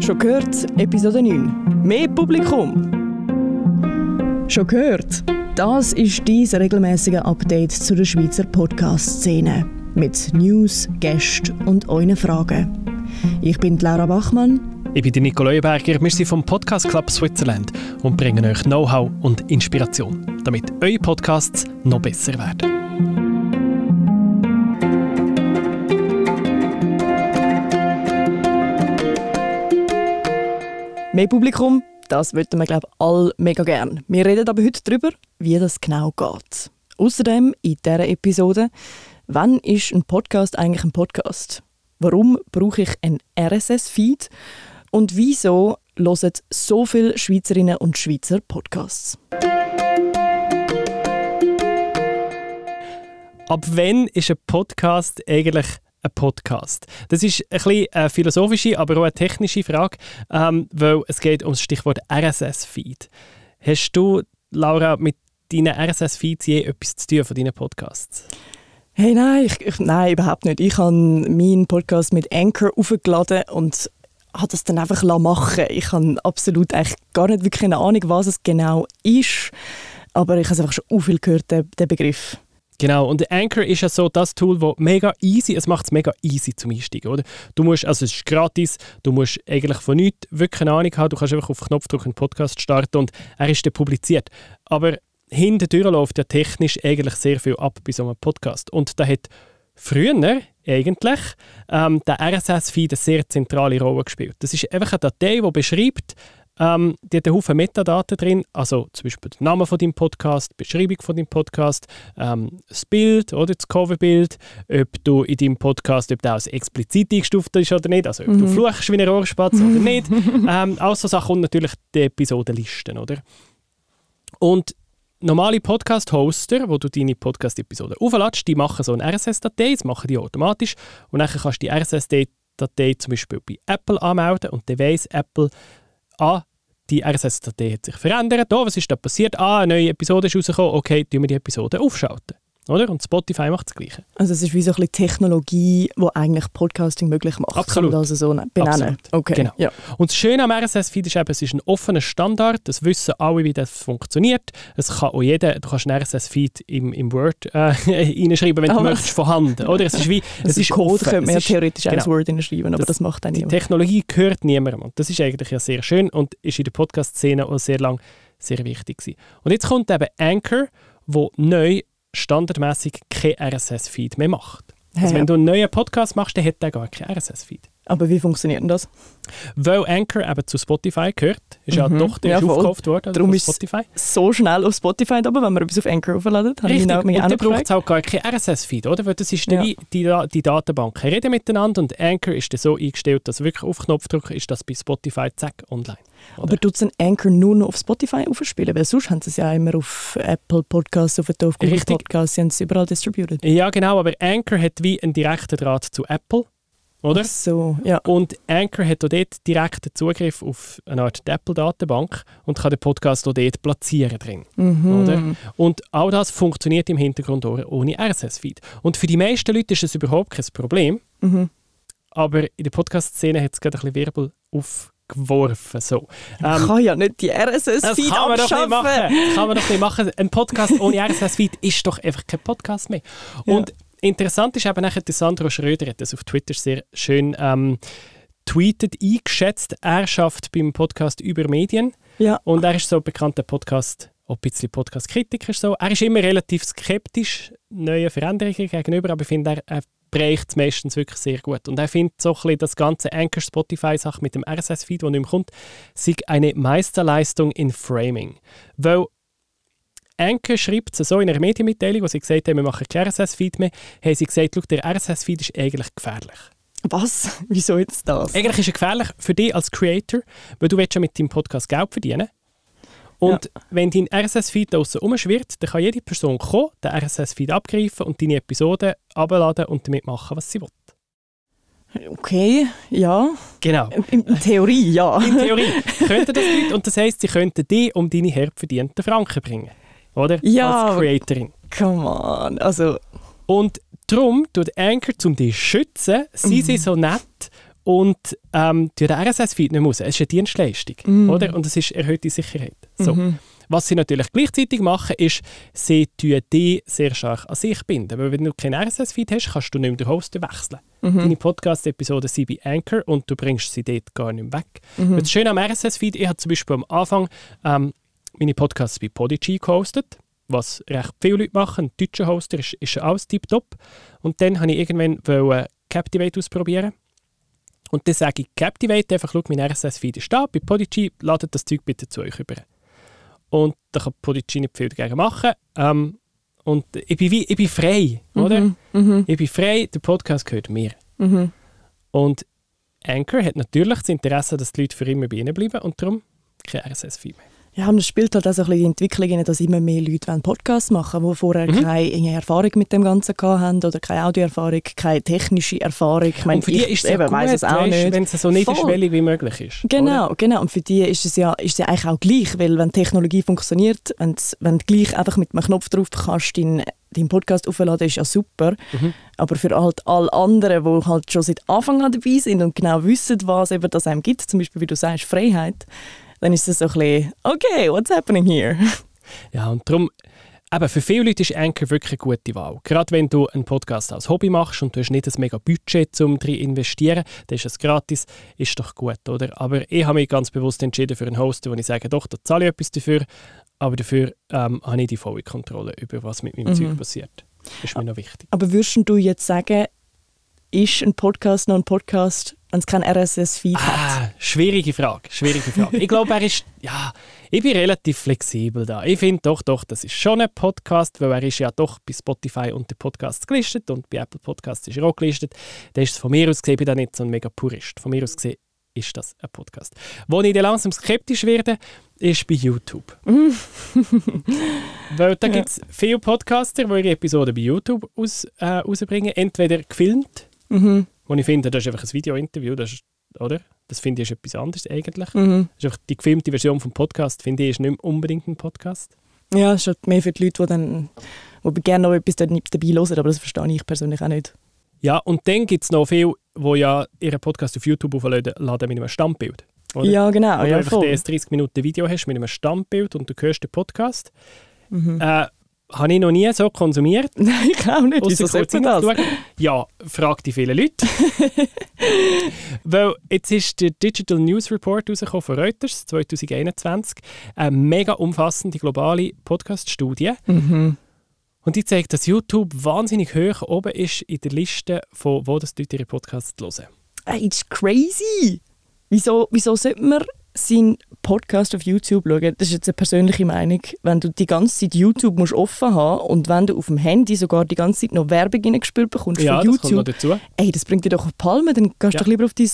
Schon gehört, Episode 9. Mehr Publikum. Schon gehört? Das ist dein regelmäßige Update zu der Schweizer Podcast-Szene. Mit News, Gästen und euren Fragen. Ich bin Laura Bachmann. Ich bin Nico Leuenberger. Wir sind vom Podcast Club Switzerland und bringen euch Know-how und Inspiration, damit eure Podcasts noch besser werden. Mehr Publikum, das würden wir, glaube ich, alle mega gern. Wir reden aber heute darüber, wie das genau geht. Außerdem in dieser Episode, wann ist ein Podcast eigentlich ein Podcast? Warum brauche ich einen RSS-Feed? Und wieso hören so viele Schweizerinnen und Schweizer Podcasts? Ab wann ist ein Podcast eigentlich ein Podcast? Das ist ein bisschen eine philosophische, aber auch eine technische Frage, ähm, weil es geht um das Stichwort RSS-Feed. Hast du, Laura, mit deinen RSS-Feeds je etwas zu tun von deinen Podcasts? Hey, nein, ich, ich, nein, überhaupt nicht. Ich habe meinen Podcast mit Anchor aufgeladen und habe das dann einfach machen Ich habe absolut gar nicht wirklich eine Ahnung, was es genau ist, aber ich habe einfach schon viel gehört, den Begriff. Genau, und Anchor ist ja so das Tool, das mega easy, es macht es mega easy zum Einsteigen, oder? Du musst, also es ist gratis, du musst eigentlich von nichts wirklich eine Ahnung haben, du kannst einfach auf Knopfdruck einen Podcast starten und er ist dann publiziert. Aber hintendurch läuft ja technisch eigentlich sehr viel ab bei so einem Podcast. Und da hat früher eigentlich ähm, der RSS-Feed eine sehr zentrale Rolle gespielt. Das ist einfach eine Datei, die beschreibt, ähm, die hat einen Haufen Metadaten drin, also zum Beispiel der Name von deinem Podcast, die Beschreibung von deinem Podcast, ähm, das Bild oder das Coverbild, ob du in deinem Podcast, ob der als explizit eingestuft ist oder nicht, also ob mhm. du fluchst wie ein Rohrspatz oder nicht. Ähm, auch so Sachen und natürlich die Episodenlisten, oder? Und normale Podcast-Hoster, wo du deine Podcast-Episoden aufladest, die machen so eine RSS-Datei, das machen die automatisch und dann kannst du die RSS-Datei zum Beispiel bei Apple anmelden und dann weiss Apple, ah, die RSS-Datei hat sich verändert, oh, was ist da passiert? Ah, eine neue Episode ist rausgekommen, okay, tun wir die Episode aufschalten. Oder? Und Spotify macht das Gleiche. Also es ist wie so ein bisschen Technologie, die eigentlich Podcasting möglich macht. Absolut. Kann man das so benennen. Absolut. Okay. Genau. Ja. Und das Schöne am RSS-Feed ist eben, es ist ein offener Standard. Das wissen alle, wie das funktioniert. Es kann auch jeder, du kannst einen RSS-Feed im, im Word äh, reinschreiben, wenn oh. du möchtest, vorhanden. Oder? Es ist wie, es, es ist Code offen. könnte man ja theoretisch genau. als Word reinschreiben, aber das, das macht dann niemand. Die Technologie gehört niemandem. Und das ist eigentlich ja sehr schön und ist in der Podcast-Szene auch sehr lang sehr wichtig gewesen. Und jetzt kommt eben Anchor, wo neu standardmäßig kein RSS-Feed mehr macht. Also wenn du einen neuen Podcast machst, dann hat der gar kein RSS-Feed. Aber wie funktioniert denn das? Weil Anchor eben zu Spotify gehört. Ist ja mhm. doch ja, aufgekauft worden Darum ist Spotify. so schnell auf Spotify aber wenn man etwas auf Anchor aufladet. Richtig, und dann braucht es auch gar kein RSS-Feed, oder? Weil das ist ja. die, die, die Datenbanken reden miteinander und Anchor ist dann so eingestellt, dass wirklich auf Knopfdruck ist das bei Spotify zack online. Oder? Aber tut es Anchor nur noch auf Spotify aufspielen? Weil sonst haben sie es ja immer auf Apple Podcasts, auf, auf Google Richtig. Podcasts, sie haben es überall distributed. Ja, genau, aber Anchor hat wie einen direkten Draht zu Apple oder? Ach so, ja. Und Anchor hat auch dort direkten Zugriff auf eine Art Apple-Datenbank und kann den Podcast auch dort platzieren drin. Mhm. Oder? Und all das funktioniert im Hintergrund ohne RSS-Feed. Und für die meisten Leute ist das überhaupt kein Problem. Mhm. Aber in der Podcast-Szene hat es gerade ein bisschen Wirbel aufgeworfen. So. Ähm, kann ja nicht die RSS-Feed man machen. Kann man doch nicht machen. Ein Podcast ohne RSS-Feed ist doch einfach kein Podcast mehr. Und interessant ist eben nachher, der Sandro Schröder hat das auf Twitter sehr schön ähm, tweetet, eingeschätzt. Er schafft beim Podcast über Medien. Ja. Und er ist so ein bekannter Podcast, auch ein bisschen Podcast-Kritiker. So. Er ist immer relativ skeptisch neuen Veränderungen gegenüber, aber ich finde, er, er bereicht es meistens wirklich sehr gut. Und er findet so ein bisschen das ganze Anchor Spotify-Sache mit dem RSS-Feed, das nicht mehr kommt, sei eine Meisterleistung in Framing. Weil Enke schreibt es so in einer Medienmitteilung, wo sie gesagt haben, wir machen kein RSS-Feed mehr, haben sie gesagt, der RSS-Feed ist eigentlich gefährlich. Was? Wieso jetzt das? Eigentlich ist er gefährlich für dich als Creator, weil du willst ja mit deinem Podcast Geld verdienen und ja. wenn dein RSS-Feed draußen rumschwirrt, dann kann jede Person kommen, den RSS-Feed abgreifen und deine Episoden abladen und damit machen, was sie will. Okay, ja. Genau. In, in Theorie, ja. In Theorie könnten das Leute und das heisst, sie könnten dich um deine hart verdienten Franken bringen oder? Ja, als Creatorin. Come on, also... Und darum tut Anchor, um dich zu schützen, sind mhm. sie so nett und ähm, den RSS-Feed nicht muss. Es ist eine Dienstleistung, Mhm. oder? Und es ist erhöhte Sicherheit. So. Was sie natürlich gleichzeitig machen, ist, sie tun dich sehr stark an sich binden. Weil wenn du keinen RSS-Feed hast, kannst du nicht mehr den Host wechseln. Deine Podcast-Episoden sind bei Anchor und du bringst sie dort gar nicht mehr weg. Und Das Schöne am RSS-Feed, ich habe zum Beispiel am Anfang ähm, meine Podcasts bei Podigy gehostet, was recht viele Leute machen. Ein deutscher Hoster ist, ist alles tiptop. Und dann habe ich irgendwann wollen Captivate ausprobieren. Und dann sage ich Captivate einfach, schau, mein RSS-Feed ist da, bei Podigy, ladet das Zeug bitte zu euch über. Und da kann Podigy nicht viel dagegen machen. Ähm, und ich bin, wie, ich bin frei, oder? Mhm. Ich bin frei, der Podcast gehört mir. Mhm. Und Anchor hat natürlich das Interesse, dass die Leute für immer bei ihnen bleiben und darum kein RSS-Feed mehr. Ja, und es spielt halt auch so ein bisschen die Entwicklung rein, dass immer mehr Leute Podcasts machen wollen, die vorher Mhm. keine Erfahrung mit dem Ganzen haben oder keine Audioerfahrung, keine technische Erfahrung. Ich meine, und für die ist es ja eben gut, es auch weisst, nicht. wenn es so niederschwellig wie möglich ist. Genau, oder? genau. Und für die ist es ja, ist es ja eigentlich auch gleich, weil wenn Technologie funktioniert, wenn, wenn du gleich einfach mit einem Knopf drauf kannst, deinen, deinen Podcast aufladen, ist ja super. Mhm. Aber für halt alle anderen, die halt schon seit Anfang an dabei sind und genau wissen, was eben das einem gibt, zum Beispiel, wie du sagst, Freiheit, dann ist es so ein bisschen, okay, what's happening here? Ja, und darum, eben, für viele Leute ist Anchor wirklich eine gute Wahl. Gerade wenn du einen Podcast als Hobby machst und du hast nicht ein mega Budget, um drin zu investieren, dann ist es gratis, ist doch gut, oder? Aber ich habe mich ganz bewusst entschieden für einen Hoster, wo ich sage, doch, da zahle ich etwas dafür, aber dafür ähm, habe ich die volle Kontrolle über was mit meinem Mhm. Zeug passiert. Das ist mir noch wichtig. Aber würdest du jetzt sagen, ist ein Podcast noch ein Podcast, wenn es kein RSS-Feed hat? Ah, schwierige Frage, schwierige Frage. ich glaube, er ist, ja, ich bin relativ flexibel da. Ich finde doch, doch, das ist schon ein Podcast, weil er ist ja doch bei Spotify unter Podcasts gelistet und bei Apple Podcasts ist er auch gelistet. Da ist es von mir aus gesehen, ich bin da nicht so ein mega Purist. Von mir aus gesehen ist das ein Podcast. Wo ich dann langsam skeptisch werde, ist bei YouTube. weil da gibt es viele Podcaster, die ihre Episoden bei YouTube aus, äh, rausbringen, entweder gefilmt, Mhm. wo ich finde, das ist einfach ein Video-Interview, das ist, oder? Das finde ich ist etwas anderes eigentlich. Mhm. Das ist einfach die gefilmte Version vom Podcast, finde ich, ist nicht unbedingt ein Podcast. Ja, es ist halt mehr für die Leute, die dann die gerne noch etwas dabei hören, aber das verstehe ich persönlich auch nicht. Ja, und dann gibt es noch viele, die ja ihren Podcast auf YouTube aufladen laden mit einem Standbild. Oder? Ja, genau. Wo du ja, einfach voll. ein 30 Minuten Video hast mit einem Standbild und du hörst den Podcast. Mhm. Äh, habe ich noch nie so konsumiert. Nein, ich auch nicht. Wieso man das? Ja, frag die vielen Leute. Weil jetzt ist der Digital News Report rausgekommen von Reuters 2021. Eine mega umfassende globale Podcast-Studie. Mhm. Und die zeigt, dass YouTube wahnsinnig hoch oben ist in der Liste, von wo das die Leute ihre Podcasts hören. Ey, das ist crazy. Wieso, wieso sollte man seinen Podcast auf YouTube schauen? Das ist jetzt eine persönliche Meinung. Wenn du die ganze Zeit YouTube musst offen haben und wenn du auf dem Handy sogar die ganze Zeit noch Werbung reingespült bekommst Ja, von das kommt noch YouTube, dazu. ey, das bringt dir doch auf die Palme. Dann gehst du Ja. doch lieber auf deine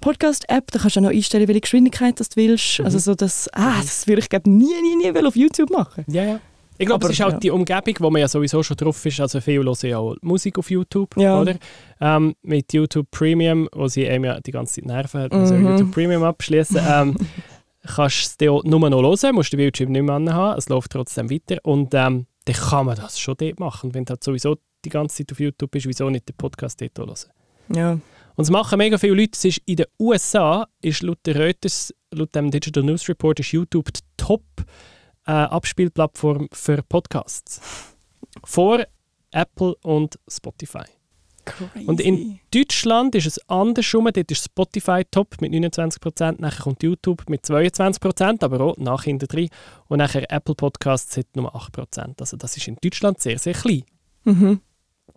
Podcast-App, da kannst du auch noch einstellen, welche Geschwindigkeit das du willst. Mhm. Also so das, ah, das würde ich glaub, nie, nie, nie auf YouTube machen. Ja, ja. Ich glaube, es ist halt ja. die Umgebung, wo man ja sowieso schon drauf ist. Also viele hören ja auch Musik auf YouTube, Ja. oder? Ähm, mit YouTube Premium, wo sie einem ja die ganze Zeit nerven, also Mhm. YouTube Premium abschließen. ähm, kannst du es nur noch hören, musst den Bildschirm nicht mehr anhaben, es läuft trotzdem weiter. Und ähm, dann kann man das schon dort machen. Wenn du halt sowieso die ganze Zeit auf YouTube bist, wieso nicht den Podcast dort hören? Ja. Und es machen mega viele Leute. Es ist in den USA ist laut der Reuters, laut dem Digital News Report, ist YouTube die Top Abspielplattform für Podcasts. Vor Apple und Spotify. Crazy. Und in Deutschland ist es andersrum. Dort ist Spotify top mit 29%, nachher kommt YouTube mit 22%, aber auch nach hinten drin. Und nachher Apple Podcasts hat nur 8%. Also das ist in Deutschland sehr, sehr klein. mhm.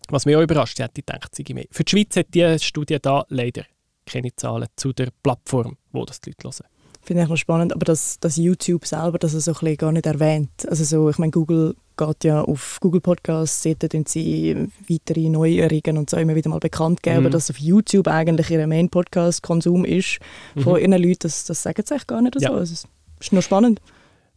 Was mich auch überrascht, ich hätte gedacht, sei mehr. Für die Schweiz hat diese Studie da leider keine Zahlen zu der Plattform, wo das die Leute hören. Finde ich noch spannend, aber dass, dass YouTube selber das so ein bisschen gar nicht erwähnt. Also so, ich meine, Google geht ja auf Google Podcasts, dort tun sie weitere Neuerungen und so immer wieder mal bekannt geben, Mhm. aber dass auf YouTube eigentlich ihr Main-Podcast-Konsum ist von ihren Leuten, das, das sagen sie eigentlich gar nicht Mhm. Ja. so. Also, ist noch spannend.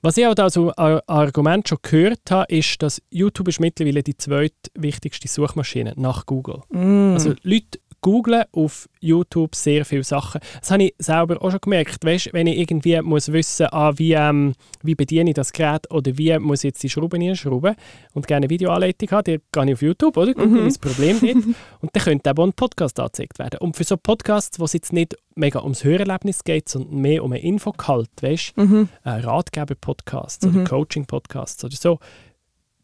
Was ich auch ein Argument schon gehört habe, ist, dass YouTube ist mittlerweile die zweitwichtigste Suchmaschine nach Google. Mm. Also Leute googlen auf YouTube sehr viele Sachen. Das habe ich selber auch schon gemerkt. Weißt, wenn ich irgendwie muss wissen ah, wie, ähm, wie bediene ich das Gerät oder wie muss ich jetzt die Schrauben hinschrauben und gerne eine Videoanleitung habe, dann gehe ich auf YouTube, oder? Google mhm. das Problem dort. und dann könnte eben ein Podcast angezeigt werden. Und für so Podcasts, wo es jetzt nicht mega ums Hörerlebnis geht, sondern mehr um einen Infogehalt, weißt mhm. äh, Ratgeber-Podcasts mhm. oder Coaching-Podcasts oder so,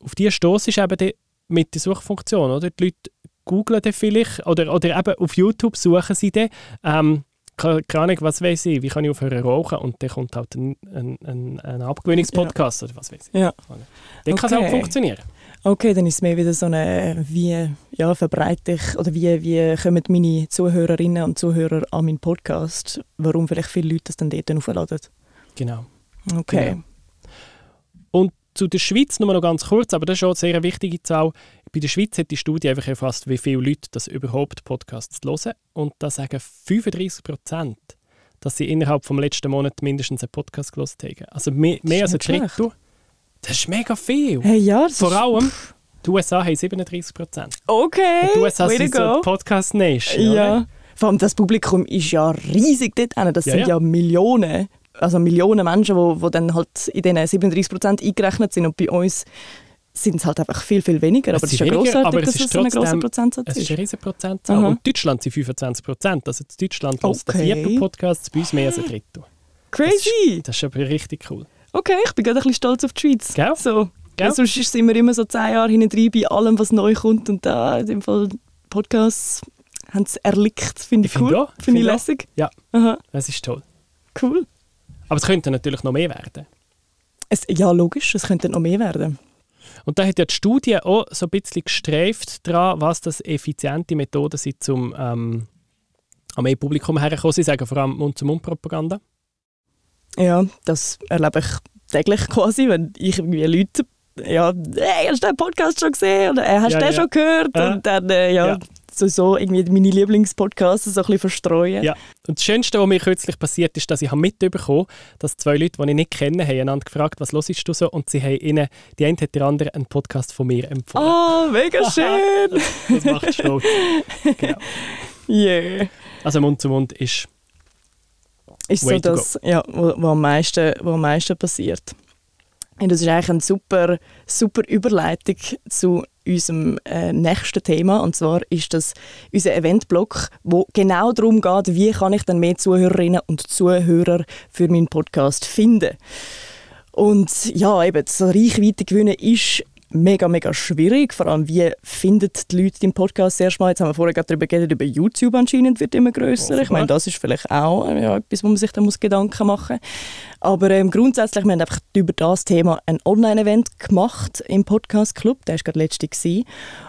auf die Stoß ist eben die, mit der Suchfunktion, oder? Die Leute googlen dann vielleicht oder, oder eben auf YouTube suchen sie dann, ähm, keine Ahnung, was weiß ich, wie kann ich aufhören rauchen und dann kommt halt ein, ein, ein, ein Abgewöhnungspodcast ja. oder was weiß ich. Ja. Dann okay. kann es auch funktionieren. Okay, dann ist es mehr wieder so eine, wie ja, verbreite ich, oder wie, wie kommen meine Zuhörerinnen und Zuhörer an meinen Podcast, warum vielleicht viele Leute das dann dort aufladen. Genau. Okay. Genau. Und zu der Schweiz nur noch ganz kurz, aber das ist schon eine sehr wichtige Zahl. Bei der Schweiz hat die Studie einfach erfasst, wie viele Leute das überhaupt Podcasts hören. Und da sagen 35 Prozent, dass sie innerhalb des letzten Monats mindestens einen Podcast gelesen haben. Also mehr, mehr als ein Drittel. Das ist mega viel. Hey, ja, Vor allem, die USA haben 37 Prozent. Okay, die USA Way sind so Podcast Nation. Ja. Vor allem das Publikum ist ja riesig dort. Das ja, sind ja. ja Millionen also Millionen Menschen, die, die dann halt in diesen 37 Prozent eingerechnet sind. Und bei uns sind es halt einfach viel, viel weniger. aber es ist ja grossartig, dass es, so ein grosser Prozentsatz ist. Es ist ein riesiger Prozentzahl. Mhm. Und Deutschland sind 25 Prozent. Also in Deutschland okay. der vierte Podcast, bei uns mehr als ein Drittel. Crazy! Das ist, das ist aber richtig cool. Okay, ich bin gerade ein bisschen stolz auf die Schweiz. Gell? So. Gell? Ja, sonst sind wir immer so zehn Jahre hinten bei allem, was neu kommt. Und da in dem Fall Podcasts haben es erlickt. Finde ich, ich, cool. Finde find ich lässig. Ja, Aha. das ist toll. Cool. Aber es könnte natürlich noch mehr werden. Es, ja, logisch, es könnte noch mehr werden. Und da hat ja die Studie auch so ein bisschen gestreift daran, was das effiziente Methoden sind, um ähm, an mehr Publikum herzukommen. Sie sagen vor allem Mund-zu-Mund-Propaganda. Ja, das erlebe ich täglich quasi, wenn ich irgendwie Leute ja, hey, hast du den Podcast schon gesehen? Oder hast du ja, den ja. schon gehört? Äh, und dann, äh, ja, ja, so irgendwie meine Lieblingspodcasts so ein bisschen verstreuen. Ja, und das Schönste, was mir kürzlich passiert ist, dass ich mitbekommen habe, dass zwei Leute, die ich nicht kenne, haben einander gefragt, was los ist du so? Und sie haben ihnen, die eine hat der andere einen Podcast von mir empfohlen. Oh, mega schön! das, das macht stolz. genau. Yeah. Also Mund zu Mund ist ist so das, ja, wo, wo, am meisten, wo am meisten passiert. Und das ist eigentlich eine super, super Überleitung zu unserem äh, nächsten Thema. Und zwar ist das unser Eventblock, wo genau darum geht, wie kann ich dann mehr Zuhörerinnen und Zuhörer für meinen Podcast finden. Und ja, eben, so Reichweite gewinnen ist mega, mega schwierig. Vor allem, wie finden die Leute den Podcast erstmal? Jetzt haben wir vorher gerade darüber geredet, über YouTube anscheinend wird immer grösser. Ich meine, das ist vielleicht auch ja, etwas, wo man sich da muss Gedanken machen muss. Aber ähm, grundsätzlich, wir haben einfach über das Thema ein Online-Event gemacht im Podcast Club. Der war gerade letztes.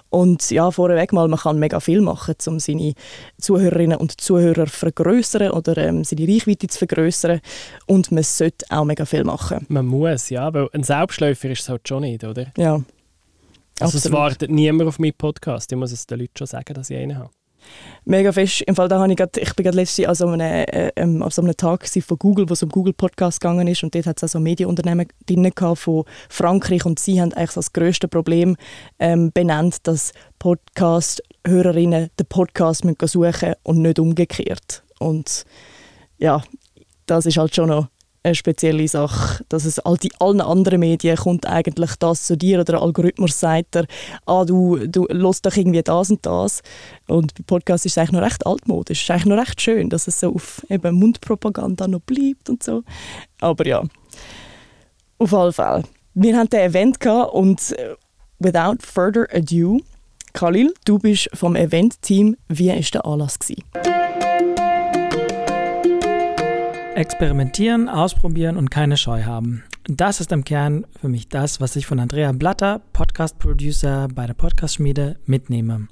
Und ja, vorweg mal, man kann mega viel machen, um seine Zuhörerinnen und Zuhörer zu vergrößern oder ähm, seine Reichweite zu vergrößern. Und man sollte auch mega viel machen. Man muss, ja, weil ein Selbstläufer ist es halt schon nicht, oder? Ja. Also Absolut. es wartet niemand auf meinen Podcast. Ich muss es den Leuten schon sagen, dass ich einen habe. Mega fest. Im Fall da habe ich grad, ich bin gerade letztens an so einem, äh, ähm, so einem Tag von Google, wo es um Google Podcast gegangen ist und dort hat es also Medienunternehmen drin von Frankreich und sie haben eigentlich das größte Problem ähm, benannt, dass Podcast-Hörerinnen den Podcast müssen suchen und nicht umgekehrt. Und ja, das ist halt schon noch eine spezielle Sache, dass es all die, allen anderen Medien kommt eigentlich das zu dir oder der Algorithmus sagt dir, ah, du, du hörst doch irgendwie das und das. Und bei Podcasts ist es eigentlich noch recht altmodisch. Es ist eigentlich noch recht schön, dass es so auf eben Mundpropaganda noch bleibt und so. Aber ja, auf alle Fälle. Wir hatten ein Event und äh, without further ado, Khalil, du bist vom Event-Team. Wie war der Anlass? Gewesen? Experimentieren, ausprobieren und keine Scheu haben. Das ist im Kern für mich das, was ich von Andrea Blatter, Podcast-Producer bei der Podcast-Schmiede, mitnehme.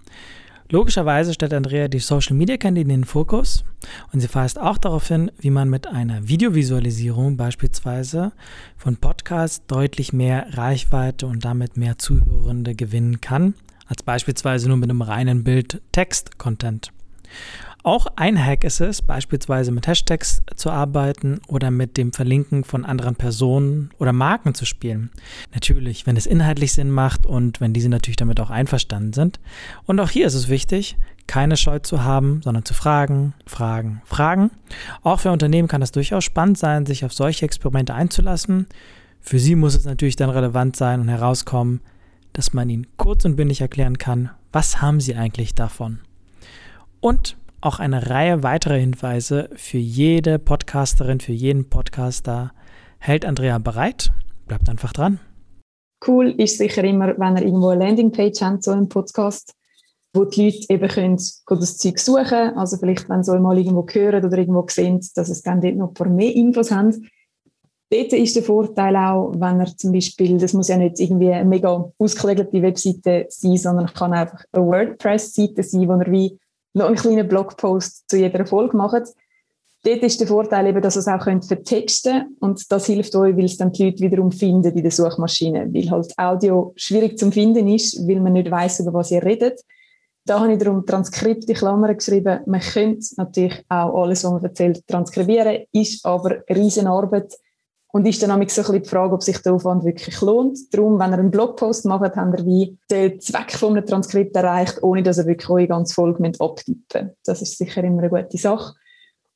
Logischerweise stellt Andrea die Social Media Kanäle in den Fokus und sie weist auch darauf hin, wie man mit einer Videovisualisierung beispielsweise von Podcasts deutlich mehr Reichweite und damit mehr Zuhörende gewinnen kann, als beispielsweise nur mit einem reinen Bild-Text-Content. Auch ein Hack ist es, beispielsweise mit Hashtags zu arbeiten oder mit dem Verlinken von anderen Personen oder Marken zu spielen. Natürlich, wenn es inhaltlich Sinn macht und wenn diese natürlich damit auch einverstanden sind. Und auch hier ist es wichtig, keine Scheu zu haben, sondern zu fragen, fragen, fragen. Auch für Unternehmen kann es durchaus spannend sein, sich auf solche Experimente einzulassen. Für sie muss es natürlich dann relevant sein und herauskommen, dass man ihnen kurz und bündig erklären kann, was haben sie eigentlich davon. Und auch eine Reihe weiterer Hinweise für jede Podcasterin, für jeden Podcaster hält Andrea bereit. Bleibt einfach dran. Cool ist sicher immer, wenn ihr irgendwo eine Landingpage habt, so einen Podcast, wo die Leute eben können das Zeug suchen Also vielleicht, wenn sie mal irgendwo hören oder irgendwo sehen, dass es dann dort noch ein paar mehr Infos haben. Dort ist der Vorteil auch, wenn er zum Beispiel, das muss ja nicht irgendwie eine mega ausgelegte Webseite sein, sondern kann einfach eine WordPress-Seite sein, wo er wie noch einen kleinen Blogpost zu jeder Folge macht. Dort ist der Vorteil eben, dass ihr es auch könnt vertexten und das hilft euch, weil es dann die Leute wiederum finden in der Suchmaschine, weil halt Audio schwierig zum Finden ist, weil man nicht weiß über was ihr redet. Da habe ich darum Transkript in Klammern geschrieben. Man könnte natürlich auch alles, was man erzählt, transkribieren, ist aber eine riesen Arbeit und ist dann so ein die Frage, ob sich der Aufwand wirklich lohnt. Darum, wenn ihr einen Blogpost macht, habt ihr wie den Zweck von einem Transkript erreicht, ohne dass ihr wirklich eure ganze Folge abtippen Das ist sicher immer eine gute Sache.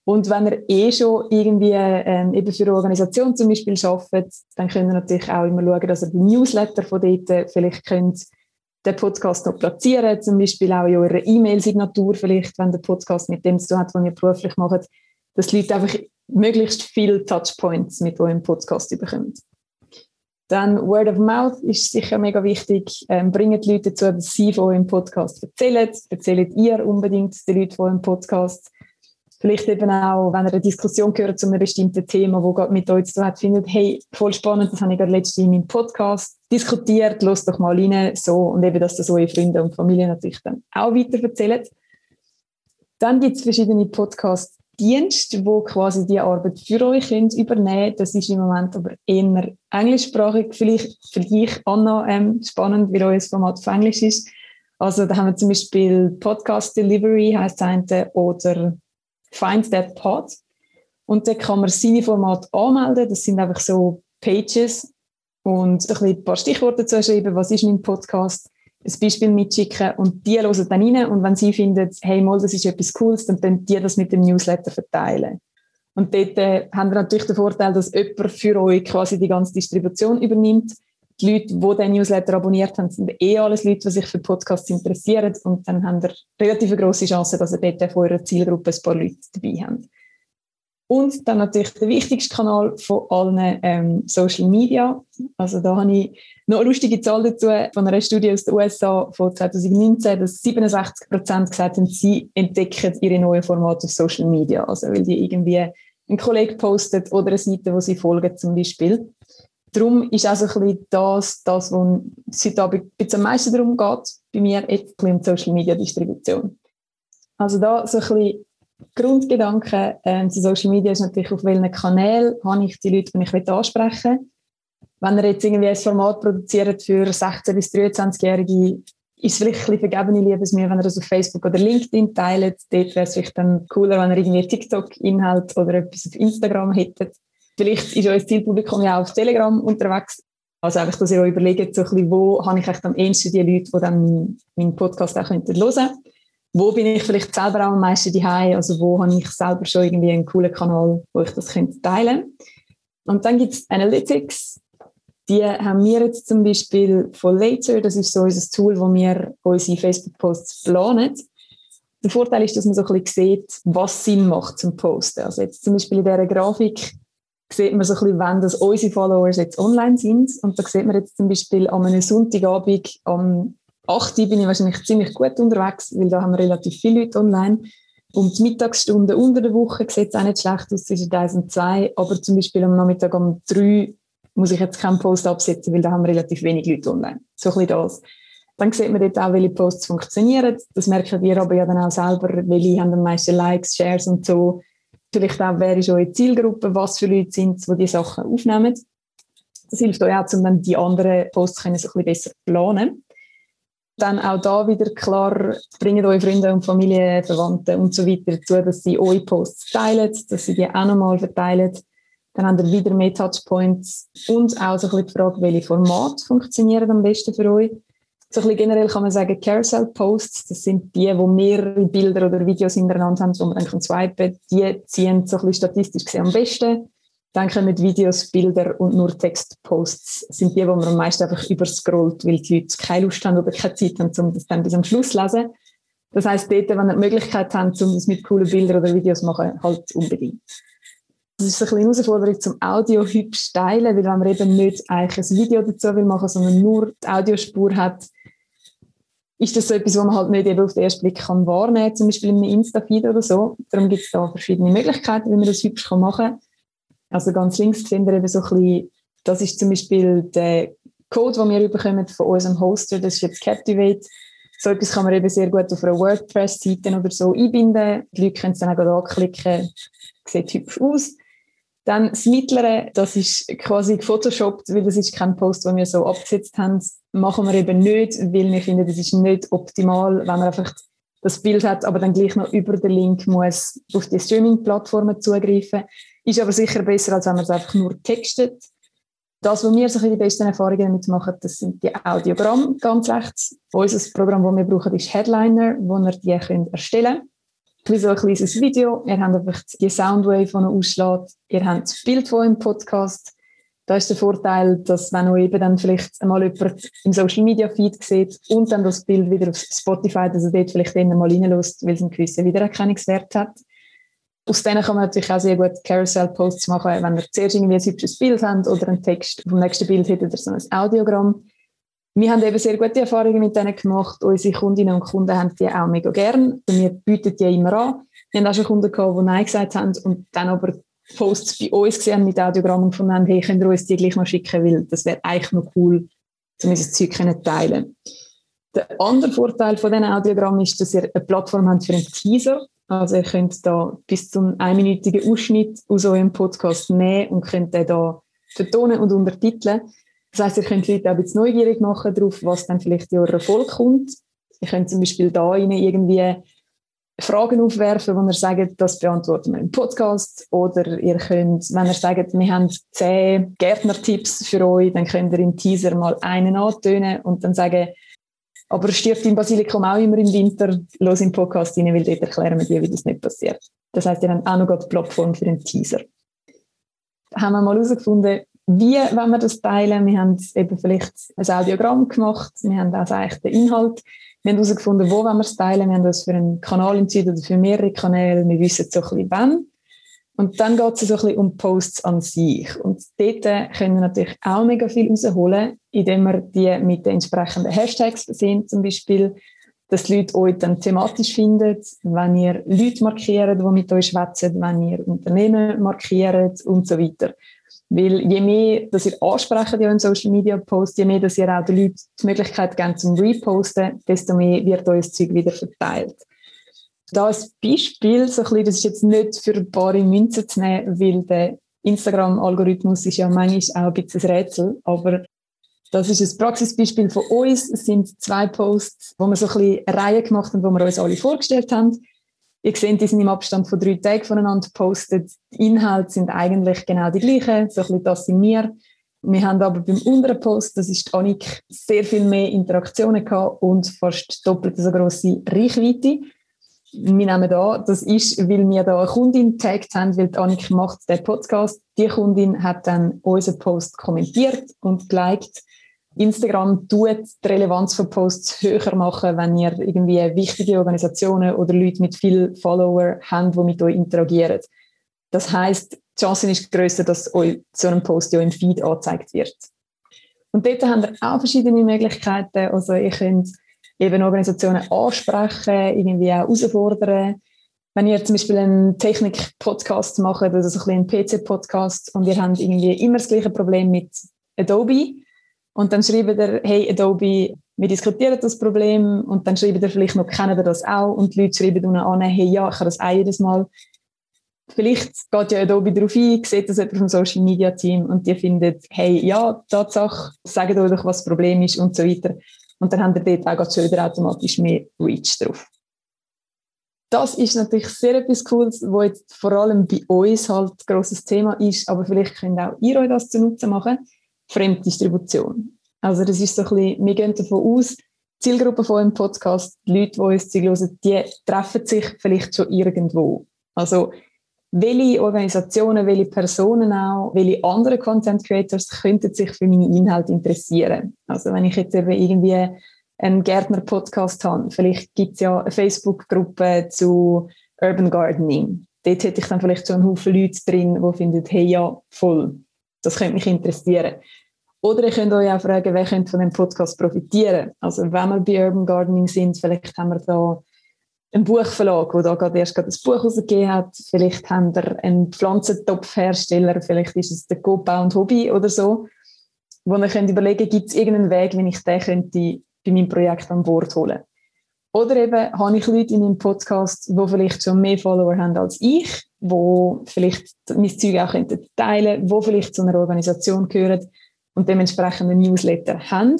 Und wenn ihr eh schon irgendwie ähm, eben für eine Organisation zum Beispiel arbeitet, dann könnt ihr natürlich auch immer schauen, dass ihr die Newsletter von dort vielleicht könnt den Podcast noch platzieren, zum Beispiel auch in eurer E-Mail-Signatur vielleicht, wenn der Podcast mit dem zu tun hat, was ihr beruflich macht, dass die Leute einfach möglichst viele Touchpoints mit eurem Podcast bekommen. Dann Word of Mouth ist sicher mega wichtig. Ähm, bringt die Leute dazu, dass sie von eurem Podcast erzählen. Erzählt ihr unbedingt den Leuten von eurem Podcast. Vielleicht eben auch, wenn ihr eine Diskussion gehört zu einem bestimmten Thema, wo gerade mit euch zu tun hat, findet, hey, voll spannend, das habe ich gerade letztens in meinem Podcast diskutiert, lasst doch mal rein, so, und eben, dass das eure Freunde und Familie natürlich dann auch weiter erzählen. Dann gibt es verschiedene Podcasts, Dienst, wo quasi die Arbeit für euch könnt übernehmen Das ist im Moment aber eher englischsprachig. Vielleicht für dich, Anna, ähm, spannend, weil euer Format auf Englisch ist. Also da haben wir zum Beispiel Podcast Delivery, heißt es oder Find That Pod. Und da kann man seine Format anmelden. Das sind einfach so Pages und ein, paar Stichworte zu schreiben. Was ist mein Podcast? Ein Beispiel mitschicken und die hören dann rein und wenn sie finden, hey, mal, das ist etwas Cooles, dann können die das mit dem Newsletter verteilen. Und dort äh, haben wir natürlich den Vorteil, dass jemand für euch quasi die ganze Distribution übernimmt. Die Leute, die den Newsletter abonniert haben, sind eh alles Leute, die sich für Podcasts interessieren und dann haben wir relativ grosse Chance, dass ihr dort von eurer Zielgruppe ein paar Leute dabei habt. Und dann natürlich der wichtigste Kanal von allen ähm, Social Media. Also da habe ich noch eine lustige Zahl dazu von einer Studie aus den USA von 2019, dass 67 Prozent gesagt haben, sie entdecken ihre neuen Formate auf Social Media. Also weil die irgendwie ein Kollege postet oder eine Seite, wo sie folgen zum Beispiel. Darum ist auch so ein bisschen das, das was heute Abend am meisten darum geht, bei mir jetzt um Social Media Distribution. Also da so ein bisschen Grundgedanke ähm, zu Social Media ist natürlich, auf welchen Kanälen habe ich die Leute, die ich ansprechen will. Wenn ihr jetzt irgendwie ein Format produziert für 16- bis 23-Jährige, ist es vielleicht ein vergebene Liebesmühe, wenn ihr das auf Facebook oder LinkedIn teilt. Dort wäre es vielleicht dann cooler, wenn ihr irgendwie TikTok-Inhalt oder etwas auf Instagram hättet. Vielleicht ist euer Zielpublikum ja auch auf Telegram unterwegs. Also einfach, dass ihr euch überlegt, so ein bisschen, wo habe ich echt am ehesten die Leute, die dann meinen Podcast auch hören könnten wo bin ich vielleicht selber auch am meisten daheim, also wo habe ich selber schon irgendwie einen coolen Kanal, wo ich das könnte teilen Und dann gibt es Analytics, die haben wir jetzt zum Beispiel von Later, das ist so unser Tool, wo wir unsere Facebook-Posts planen. Der Vorteil ist, dass man so ein bisschen sieht, was Sinn macht zum Posten. Also jetzt zum Beispiel in dieser Grafik sieht man so ein bisschen, wenn das unsere Followers jetzt online sind. Und da sieht man jetzt zum Beispiel an einem Sonntagabend am 8 Uhr bin ich wahrscheinlich ziemlich gut unterwegs, weil da haben wir relativ viele Leute online. Und die Mittagsstunden unter der Woche sieht es auch nicht schlecht aus zwischen 1 und 2. Aber zum Beispiel am Nachmittag um 3 muss ich jetzt keinen Post absetzen, weil da haben wir relativ wenig Leute online. So ein bisschen das. Dann sieht man dort auch, welche Posts funktionieren. Das merkt ihr aber ja dann auch selber, welche haben am meisten Likes, Shares und so. Vielleicht auch, wer ist eure Zielgruppe, was für Leute sind es, die die Sachen aufnehmen. Das hilft euch auch, um dann die anderen Posts können so ein bisschen besser planen. Dann auch da wieder klar, bringt eure Freunde und Familie, Verwandte und so weiter dazu, dass sie eure Posts teilen, dass sie die auch nochmal verteilen. Dann haben wir wieder mehr Touchpoints und auch so ein bisschen die Frage, welche Formate funktionieren am besten für euch. So ein bisschen generell kann man sagen, Carousel-Posts, das sind die, wo mehrere Bilder oder Videos hintereinander haben, wo man dann swipen die ziehen so ein bisschen statistisch gesehen am besten. Dann kommen Videos, Bilder und nur Textposts sind die, wo man am meisten einfach überscrollt, weil die Leute keine Lust haben oder keine Zeit haben, um das dann bis am Schluss zu lesen. Das heisst, dort, wenn ihr die Möglichkeit habt, um das mit coolen Bildern oder Videos zu machen, halt unbedingt. Das ist eine Herausforderung zum Audio hübsch teilen, weil wenn man eben nicht eigentlich ein Video dazu will machen, sondern nur die Audiospur hat, ist das so etwas, was man halt nicht eben auf den ersten Blick kann wahrnehmen kann, zum Beispiel in einem Insta-Feed oder so. Darum gibt es da verschiedene Möglichkeiten, wie man das hübsch machen kann. Also ganz links sehen wir eben so ein bisschen, das ist zum Beispiel der Code, den wir bekommen von unserem Hoster, das ist jetzt Captivate. So etwas kann man eben sehr gut auf einer WordPress-Seite oder so einbinden. Die Leute können es dann auch anklicken, sieht hübsch aus. Dann das Mittlere, das ist quasi gefotoshoppt, weil das ist kein Post, den wir so abgesetzt haben. Machen wir eben nicht, weil wir finden, das ist nicht optimal, wenn man einfach das Bild hat, aber dann gleich noch über den Link muss auf die Streaming-Plattformen zugreifen. Ist aber sicher besser, als wenn man es einfach nur textet. Das, was wir so die besten Erfahrungen damit machen, das sind die Audiogramme ganz rechts. Unser Programm, das wir brauchen, ist Headliner, wo wir die können erstellen können wie so ein kleines Video. Ihr habt einfach die Soundwave, die noch ausschlägt. Ihr habt das Bild von im Podcast. Da ist der Vorteil, dass wenn ihr eben dann vielleicht einmal jemand im Social Media Feed sieht und dann das Bild wieder auf Spotify, dass er dort vielleicht dann mal reinlässt, weil es einen gewissen Wiedererkennungswert hat. Aus denen kann man natürlich auch sehr gut Carousel-Posts machen, wenn ihr zuerst irgendwie ein hübsches Bild habt oder einen Text. Vom nächsten Bild hättet ihr so ein Audiogramm. Wir haben eben sehr gute Erfahrungen mit denen gemacht. Unsere Kundinnen und Kunden haben die auch mega gern. Wir bieten die immer an. Wir haben auch schon Kunden gehabt, die Nein gesagt haben und dann aber Posts bei uns gesehen mit Audiogrammen und gefunden haben, hey, könnt ihr uns die gleich mal schicken, weil das wäre eigentlich noch cool, um unser Zeug zu teilen. Der andere Vorteil von diesen Audiogrammen ist, dass ihr eine Plattform habt für einen Teaser. Also ihr könnt da bis zu einem einminütigen Ausschnitt aus eurem Podcast nehmen und könnt den da vertonen und untertiteln. Das heisst, ihr könnt Leute auch ein bisschen neugierig machen darauf, was dann vielleicht in eurer Erfolg kommt. Ihr könnt zum Beispiel da irgendwie Fragen aufwerfen, wo ihr sagt, das beantworten wir im Podcast. Oder ihr könnt, wenn ihr sagt, wir haben zehn Gärtnertipps für euch, dann könnt ihr im Teaser mal einen antönen und dann sagen, aber stirbt im Basilikum auch immer im Winter, los im Podcast rein, weil dort erklären wir dir, wie das nicht passiert. Das heisst, ihr habt auch noch die Plattform für den Teaser. Haben wir mal herausgefunden, wie wenn wir das teilen. Wir haben eben vielleicht ein Audiogramm gemacht, wir haben auch eigentlich den Inhalt. Wir haben herausgefunden, wo wir es teilen. Wir haben das für einen Kanal entschieden oder für mehrere Kanäle. Wir wissen so ein bisschen, wann. Und dann geht es so ein bisschen um Posts an sich. Und dort können wir natürlich auch mega viel rausholen, indem wir die mit den entsprechenden Hashtags versehen, zum Beispiel, dass die Leute euch dann thematisch finden, wenn ihr Leute markiert, die mit euch schwätzen, wenn ihr Unternehmen markiert und so weiter. Weil je mehr, dass ihr ansprecht in eurem Social Media Post, je mehr, dass ihr auch den Leuten die Möglichkeit gebt zum Reposten, desto mehr wird euer Zeug wieder verteilt. Da ein Beispiel, so bisschen, das ist jetzt nicht für paar Münzen zu nehmen, weil der Instagram-Algorithmus ist ja manchmal auch ein bisschen ein Rätsel, aber das ist ein Praxisbeispiel von uns. Es sind zwei Posts, wo wir so ein bisschen eine Reihe gemacht haben, wo wir uns alle vorgestellt haben. Ihr seht, die sind im Abstand von drei Tagen voneinander gepostet. Die Inhalte sind eigentlich genau die gleichen, so ein bisschen das sind wir. Wir haben aber beim unteren Post, das ist Annik, sehr viel mehr Interaktionen gehabt und fast doppelt so grosse Reichweite. Wir nehmen da, das ist, weil wir da eine Kundin tagged haben, weil Annik macht den Podcast. Die Kundin hat dann unseren Post kommentiert und geliked Instagram tut die Relevanz von Posts höher machen, wenn ihr irgendwie wichtige Organisationen oder Leute mit viel Follower habt, die mit euch interagieren. Das heißt, die Chance ist größer, dass euch so ein Post ja im Feed angezeigt wird. Und dort haben wir auch verschiedene Möglichkeiten. Also ihr könnt eben Organisationen ansprechen, irgendwie auch herausfordern. Wenn ihr zum Beispiel einen Technik-Podcast macht oder so ein einen PC-Podcast und ihr habt irgendwie immer das gleiche Problem mit Adobe, und dann schreibt er, hey Adobe, wir diskutieren das Problem und dann schreibt er vielleicht noch, kennen wir das auch? Und die Leute schreiben dann an, hey, ja, ich habe das auch jedes Mal. Vielleicht geht ja Adobe darauf ein, sieht das jemand vom Social Media Team und die findet, hey, ja, Tatsache, sagt euch was das Problem ist und so weiter. Und dann haben wir dort auch schon wieder automatisch mehr Reach drauf. Das ist natürlich sehr etwas Cooles, wo jetzt vor allem bei uns halt ein grosses Thema ist, aber vielleicht könnt auch ihr euch das zunutze machen. Fremddistribution. Also das ist so ein bisschen, wir gehen davon aus, die Zielgruppe von einem Podcast, die Leute, die uns zuhören, die treffen sich vielleicht schon irgendwo. Also welche Organisationen, welche Personen auch, welche anderen Content Creators könnten sich für meine Inhalte interessieren. Also wenn ich jetzt eben irgendwie einen Gärtner-Podcast habe, vielleicht gibt es ja eine Facebook-Gruppe zu Urban Gardening. Dort hätte ich dann vielleicht schon einen Haufen Leute drin, die finden, hey ja, voll, das könnte mich interessieren. Oder ihr könnt euch auch fragen, wer könnte von dem Podcast profitieren. Also wenn wir bei Urban Gardening sind, vielleicht haben wir da einen Buchverlag, der da gerade erst gerade ein Buch herausgegeben hat. Vielleicht haben wir einen Pflanzentopfhersteller, vielleicht ist es der Go und Hobby oder so, wo ihr könnt überlegen, gibt es irgendeinen Weg, wenn ich den könnte bei meinem Projekt an Bord holen. Oder eben habe ich Leute in meinem Podcast, die vielleicht schon mehr Follower haben als ich, wo vielleicht mein Zeug auch könnten teilen, wo vielleicht zu einer Organisation gehören und dementsprechend einen Newsletter haben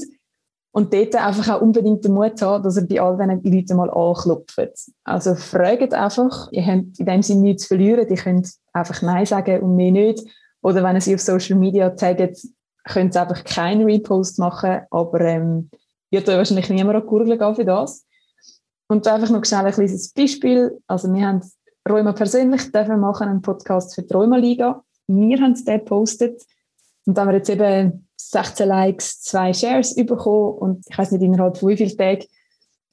und dort einfach auch unbedingt den Mut haben, dass er bei all diesen Leuten mal anklopft. Also fragt einfach, ihr habt in dem Sinne nichts zu verlieren, ihr könnt einfach Nein sagen und mehr nicht. Oder wenn ihr sie auf Social Media taggt, könnt ihr einfach keinen Repost machen, aber ähm, wird euch wahrscheinlich niemand an die Gurgel gehen für das. Und einfach noch schnell ein kleines Beispiel. Also wir haben Rheuma persönlich dürfen machen einen Podcast für die Rheuma Liga. Wir haben den gepostet und dann haben wir jetzt eben 16 Likes, zwei Shares bekommen und ich weiß nicht innerhalb von wie vielen Tagen.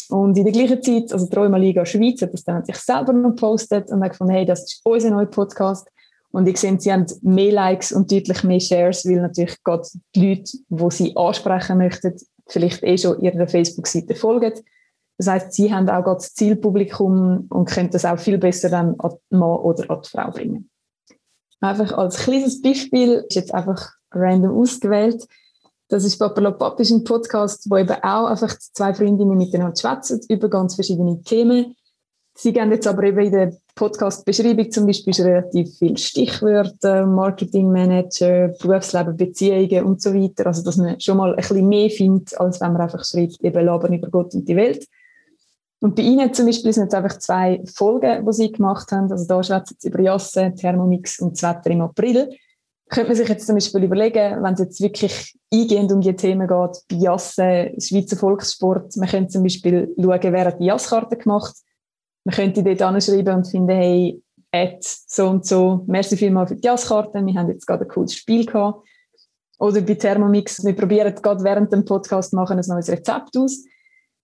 Und in der gleichen Zeit, also die Rheuma Liga Schweiz hat das dann sich selber noch gepostet und hat gefunden, hey, das ist unser neuer Podcast. Und ich sehe, sie haben mehr Likes und deutlich mehr Shares, weil natürlich gerade die Leute, die sie ansprechen möchten, vielleicht eh schon ihrer Facebook-Seite folgen. Das heißt, sie haben auch das Zielpublikum und können das auch viel besser dann an den Mann oder an die Frau bringen. Einfach als kleines Beispiel ist jetzt einfach random ausgewählt. Das ist Papalopap, ist ein Podcast, wo eben auch einfach zwei Freundinnen miteinander schwätzen über ganz verschiedene Themen. Sie geben jetzt aber eben in der Podcast-Beschreibung zum Beispiel relativ viele Stichwörter, Marketingmanager, Berufsleben, Beziehungen und so weiter. Also, dass man schon mal ein bisschen mehr findet, als wenn man einfach schreibt, eben labern über Gott und die Welt. Und bei Ihnen zum Beispiel sind jetzt einfach zwei Folgen, die Sie gemacht haben. Also da schwätzen Sie über Jasse, Thermomix und das Wetter im April könnte man sich jetzt zum Beispiel überlegen, wenn es jetzt wirklich eingehend um die Themen geht, bei Jassen, Schweizer Volkssport, man könnte zum Beispiel schauen, wer hat die Jasskarte gemacht. Man könnte dort anschreiben und finden, hey, at so und so, merci vielmals für die Jasskarte, wir haben jetzt gerade ein cooles Spiel gehabt. Oder bei Thermomix, wir probieren gerade während dem Podcast machen ein neues Rezept aus.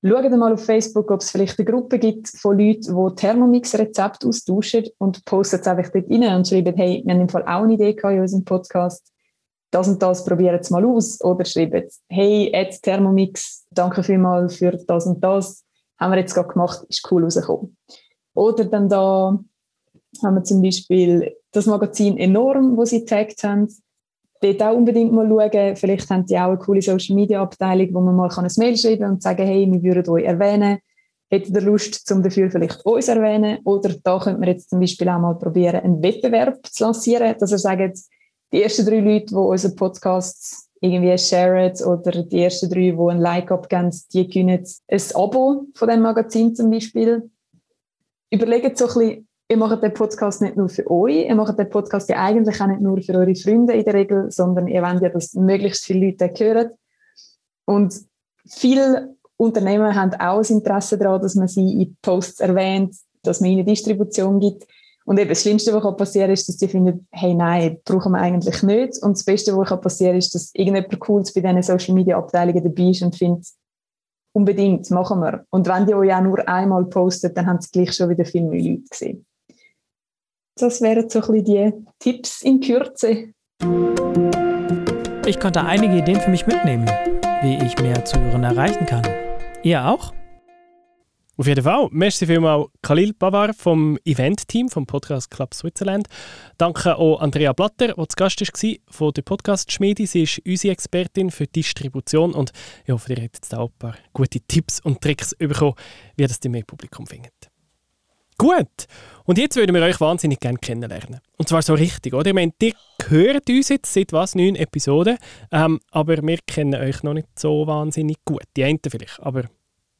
Schaut mal auf Facebook, ob es vielleicht eine Gruppe gibt von Leuten, die Thermomix-Rezepte austauschen und postet es einfach dort rein und schreiben, hey, wir haben im Fall auch eine Idee in unserem Podcast, das und das probieren es mal aus. Oder schreiben, hey, at Thermomix, danke vielmals für das und das, haben wir jetzt gerade gemacht, ist cool rausgekommen. Oder dann da haben wir zum Beispiel das Magazin Enorm, wo sie getaggt haben, dort auch unbedingt mal schauen. Vielleicht haben die auch eine coole Social Media Abteilung, wo man mal ein Mail schreiben kann und sagen, hey, wir würden euch erwähnen. Hättet ihr Lust, zum dafür vielleicht uns erwähnen? Oder da könnte man jetzt zum Beispiel auch mal probieren, einen Wettbewerb zu lancieren, dass er sagt, die ersten drei Leute, die unseren Podcast irgendwie sharen oder die ersten drei, die ein Like abgeben, die gewinnen ein Abo von dem Magazin zum Beispiel. Überlegt so ein bisschen, ihr macht den Podcast nicht nur für euch, ihr macht den Podcast ja eigentlich auch nicht nur für eure Freunde in der Regel, sondern ihr wollt ja, dass möglichst viele Leute hören. Und viele Unternehmen haben auch ein Interesse daran, dass man sie in Posts erwähnt, dass man ihnen Distribution gibt. Und eben das Schlimmste, was passieren kann, ist, dass sie finden, hey, nein, brauchen wir eigentlich nicht. Und das Beste, was passieren kann, ist, dass irgendjemand Cooles bei diesen Social Media Abteilungen dabei ist und findet, unbedingt, machen wir. Und wenn die euch auch nur einmal postet, dann haben sie gleich schon wieder viel mehr Leute gesehen. Das wären so ein bisschen die Tipps in Kürze. Ich konnte einige Ideen für mich mitnehmen, wie ich mehr Zuhörer erreichen kann. Ihr auch? Auf jeden Fall. Merci vielmals Khalil Bavar vom Event-Team vom Podcast Club Switzerland. Danke auch Andrea Blatter, die zu Gast war von der Podcast-Schmiede. Sie ist unsere Expertin für Distribution und ich hoffe, ihr habt jetzt auch ein paar gute Tipps und Tricks bekommen, wie das die mehr Publikum findet. Gut. Und jetzt würden wir euch wahnsinnig gerne kennenlernen. Und zwar so richtig, oder? Ich meine, ihr hört uns jetzt seit was, neun Episoden, ähm, aber wir kennen euch noch nicht so wahnsinnig gut. Die einen vielleicht, aber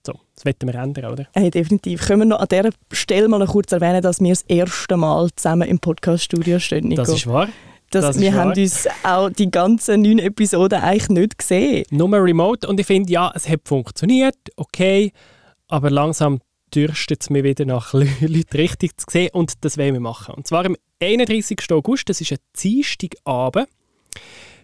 so, das wollen wir ändern, oder? Hey, definitiv. Können wir noch an dieser Stelle mal kurz erwähnen, dass wir das erste Mal zusammen im Podcast-Studio stehen, Nico? Das ist wahr. Das, das wir haben uns auch die ganzen neun Episoden eigentlich nicht gesehen. Nur remote und ich finde, ja, es hat funktioniert, okay, aber langsam dürstet es mir wieder nach Leuten richtig zu sehen und das wollen wir machen. Und zwar am 31. August, das ist ein Dienstagabend.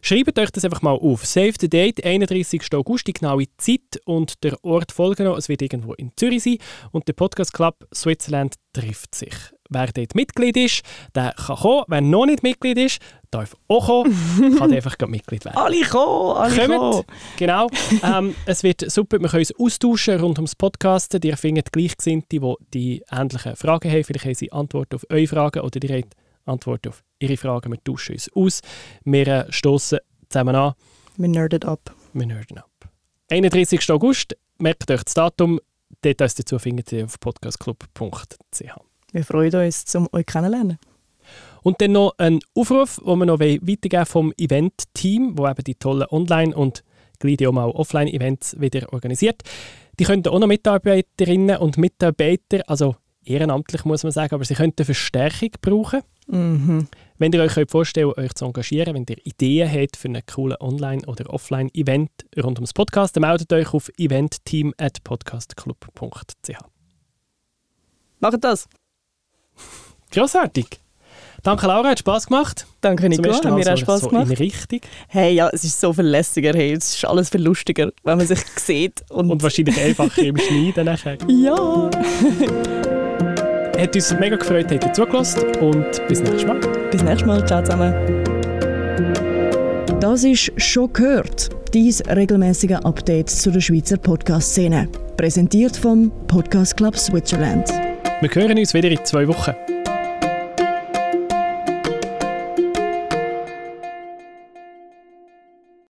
Schreibt euch das einfach mal auf. Save the date, 31. August, die genaue Zeit und der Ort folgen noch. Es wird irgendwo in Zürich sein und der Podcast Club Switzerland trifft sich. Wer dort Mitglied ist, der kann kommen. Wer noch nicht Mitglied ist, darf auch kommen, kann einfach Mitglied werden. Alle kommen, alle kommen. Genau. ähm, es wird super, wir können uns austauschen rund ums Podcasten. Ihr findet Gleichgesinnte, die die ähnliche Fragen haben. Vielleicht haben sie Antworten auf eure Fragen oder ihr habt Antworten auf ihre Fragen. Wir tauschen uns aus. Wir äh, stoßen zusammen an. Wir nerden ab. Wir nerden ab. 31. August, merkt euch das Datum. Details dazu findet ihr auf podcastclub.ch. Wir freuen uns, um euch kennenzulernen. Und dann noch ein Aufruf, den wir noch weitergeben vom Event-Team, wo eben die tollen Online- und gleich auch mal Offline-Events wieder organisiert. Die könnten auch noch Mitarbeiterinnen und Mitarbeiter, also ehrenamtlich muss man sagen, aber sie könnten Verstärkung brauchen. Mhm. Wenn ihr euch könnt vorstellen euch zu engagieren, wenn ihr Ideen habt für einen coolen Online- oder Offline-Event rund ums Podcast, dann meldet euch auf eventteam.podcastclub.ch. Macht das. Grossartig! Danke Laura, hat Spass gemacht. Danke, Nico. Zum ersten Hat mir auch Spass so gemacht. in Richtung. Hey, ja, es ist so viel lässiger. Hey, es ist alles viel lustiger, wenn man sich sieht. Und, Und wahrscheinlich einfacher im Schneiden nachher. ja, Hat uns mega gefreut, habt ihr zugelassen und bis nächstes Mal. bis nächstes Mal. Ciao zusammen. Das ist «Schon gehört», dies regelmäßige Update zu der Schweizer Podcast-Szene. Präsentiert vom Podcast Club Switzerland. Wir hören uns wieder in zwei Wochen.